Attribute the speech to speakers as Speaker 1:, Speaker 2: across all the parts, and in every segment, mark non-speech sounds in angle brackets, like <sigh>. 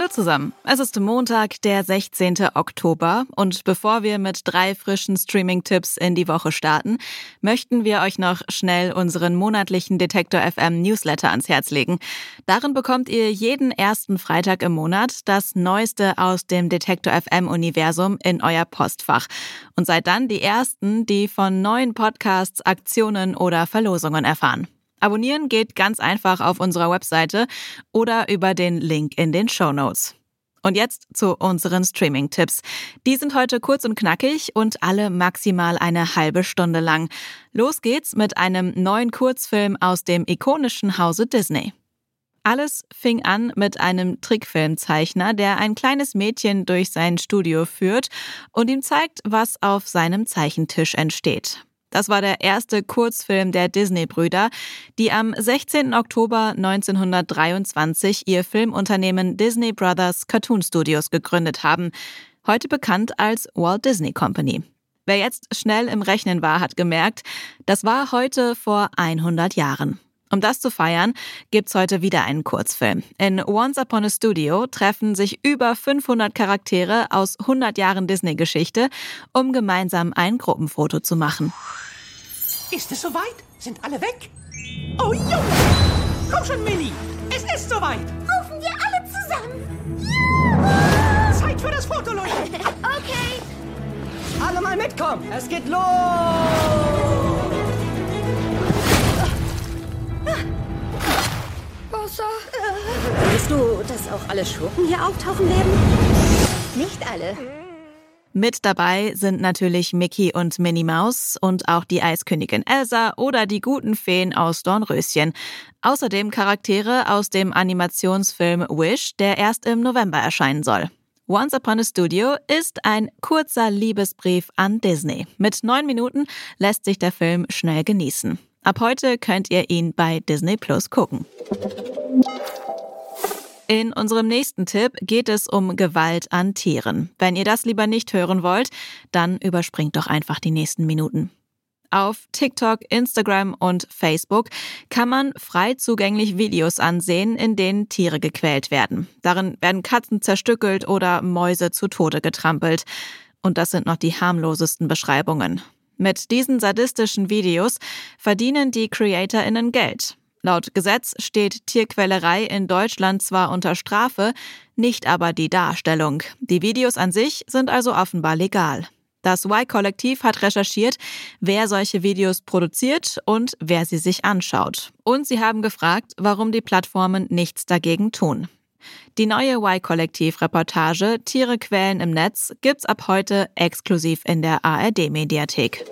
Speaker 1: Hallo zusammen. Es ist Montag, der 16. Oktober und bevor wir mit drei frischen Streaming-Tipps in die Woche starten, möchten wir euch noch schnell unseren monatlichen Detektor FM Newsletter ans Herz legen. Darin bekommt ihr jeden ersten Freitag im Monat das Neueste aus dem Detektor FM Universum in euer Postfach und seid dann die Ersten, die von neuen Podcasts, Aktionen oder Verlosungen erfahren. Abonnieren geht ganz einfach auf unserer Webseite oder über den Link in den Show Notes. Und jetzt zu unseren Streaming-Tipps. Die sind heute kurz und knackig und alle maximal eine halbe Stunde lang. Los geht's mit einem neuen Kurzfilm aus dem ikonischen Hause Disney. Alles fing an mit einem Trickfilmzeichner, der ein kleines Mädchen durch sein Studio führt und ihm zeigt, was auf seinem Zeichentisch entsteht. Das war der erste Kurzfilm der Disney-Brüder, die am 16. Oktober 1923 ihr Filmunternehmen Disney Brothers Cartoon Studios gegründet haben, heute bekannt als Walt Disney Company. Wer jetzt schnell im Rechnen war, hat gemerkt, das war heute vor 100 Jahren. Um das zu feiern, gibt's heute wieder einen Kurzfilm. In Once Upon a Studio treffen sich über 500 Charaktere aus 100 Jahren Disney-Geschichte, um gemeinsam ein Gruppenfoto zu machen.
Speaker 2: Ist es soweit? Sind alle weg? Oh Junge! Komm schon, Millie! Es ist soweit!
Speaker 3: Rufen wir alle zusammen!
Speaker 2: Ja! Zeit für das Foto, Leute! <laughs>
Speaker 3: okay!
Speaker 2: Alle mal mitkommen! Es geht los!
Speaker 3: Wasser.
Speaker 4: Weißt du, dass auch alle Schurken hier auftauchen werden? Nicht alle.
Speaker 1: Mit dabei sind natürlich Mickey und Minnie Maus und auch die Eiskönigin Elsa oder die guten Feen aus Dornröschen. Außerdem Charaktere aus dem Animationsfilm Wish, der erst im November erscheinen soll. Once Upon a Studio ist ein kurzer Liebesbrief an Disney. Mit neun Minuten lässt sich der Film schnell genießen. Ab heute könnt ihr ihn bei Disney Plus gucken. In unserem nächsten Tipp geht es um Gewalt an Tieren. Wenn ihr das lieber nicht hören wollt, dann überspringt doch einfach die nächsten Minuten. Auf TikTok, Instagram und Facebook kann man frei zugänglich Videos ansehen, in denen Tiere gequält werden. Darin werden Katzen zerstückelt oder Mäuse zu Tode getrampelt. Und das sind noch die harmlosesten Beschreibungen. Mit diesen sadistischen Videos verdienen die CreatorInnen Geld. Laut Gesetz steht Tierquälerei in Deutschland zwar unter Strafe, nicht aber die Darstellung. Die Videos an sich sind also offenbar legal. Das Y-Kollektiv hat recherchiert, wer solche Videos produziert und wer sie sich anschaut. Und sie haben gefragt, warum die Plattformen nichts dagegen tun. Die neue Y-Kollektiv-Reportage Tiere quälen im Netz gibt's ab heute exklusiv in der ARD-Mediathek.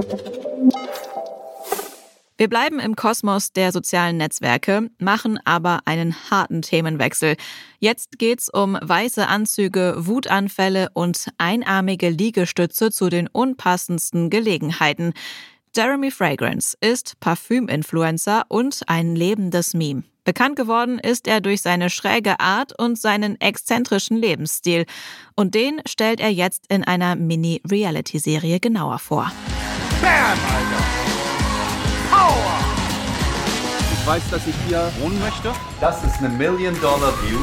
Speaker 1: Wir bleiben im Kosmos der sozialen Netzwerke, machen aber einen harten Themenwechsel. Jetzt geht's um weiße Anzüge, Wutanfälle und einarmige Liegestütze zu den unpassendsten Gelegenheiten. Jeremy Fragrance ist Parfüm-Influencer und ein lebendes Meme. Bekannt geworden ist er durch seine schräge Art und seinen exzentrischen Lebensstil. Und den stellt er jetzt in einer Mini-Reality-Serie genauer vor.
Speaker 5: Bam, Alter! Weiß, dass ich hier wohnen möchte. Das ist eine Million-Dollar-View.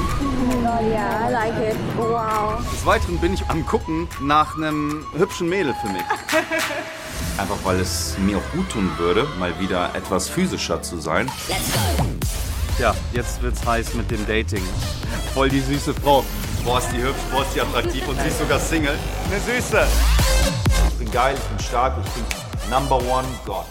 Speaker 4: Oh ja, I like it. Wow.
Speaker 5: Des Weiteren bin ich am Gucken nach einem hübschen Mädel für mich. <laughs> Einfach weil es mir auch gut tun würde, mal wieder etwas physischer zu sein.
Speaker 4: Let's go.
Speaker 5: Ja, jetzt wird's heiß mit dem Dating. Voll die süße Frau. Boah, ist die hübsch, boah, ist die attraktiv und sie ist sogar Single. Eine Süße. Ich bin geil, ich bin stark, ich bin Number One God.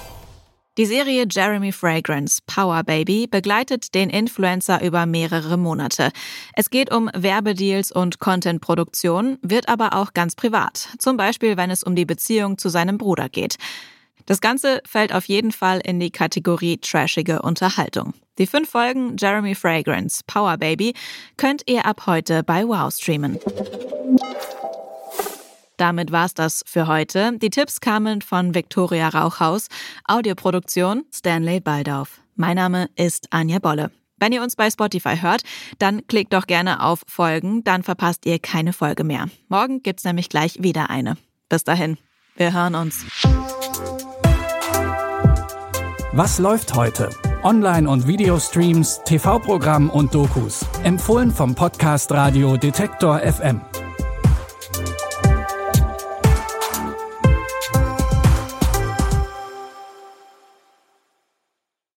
Speaker 1: Die Serie Jeremy Fragrance Power Baby begleitet den Influencer über mehrere Monate. Es geht um Werbedeals und Contentproduktion, wird aber auch ganz privat. Zum Beispiel, wenn es um die Beziehung zu seinem Bruder geht. Das Ganze fällt auf jeden Fall in die Kategorie trashige Unterhaltung. Die fünf Folgen Jeremy Fragrance Power Baby könnt ihr ab heute bei Wow streamen. Damit war's das für heute. Die Tipps kamen von Viktoria Rauchhaus, Audioproduktion Stanley Baldauf. Mein Name ist Anja Bolle. Wenn ihr uns bei Spotify hört, dann klickt doch gerne auf Folgen, dann verpasst ihr keine Folge mehr. Morgen gibt's nämlich gleich wieder eine. Bis dahin, wir hören uns.
Speaker 6: Was läuft heute? Online- und Videostreams, TV-Programm und Dokus. Empfohlen vom Podcast Radio Detektor FM.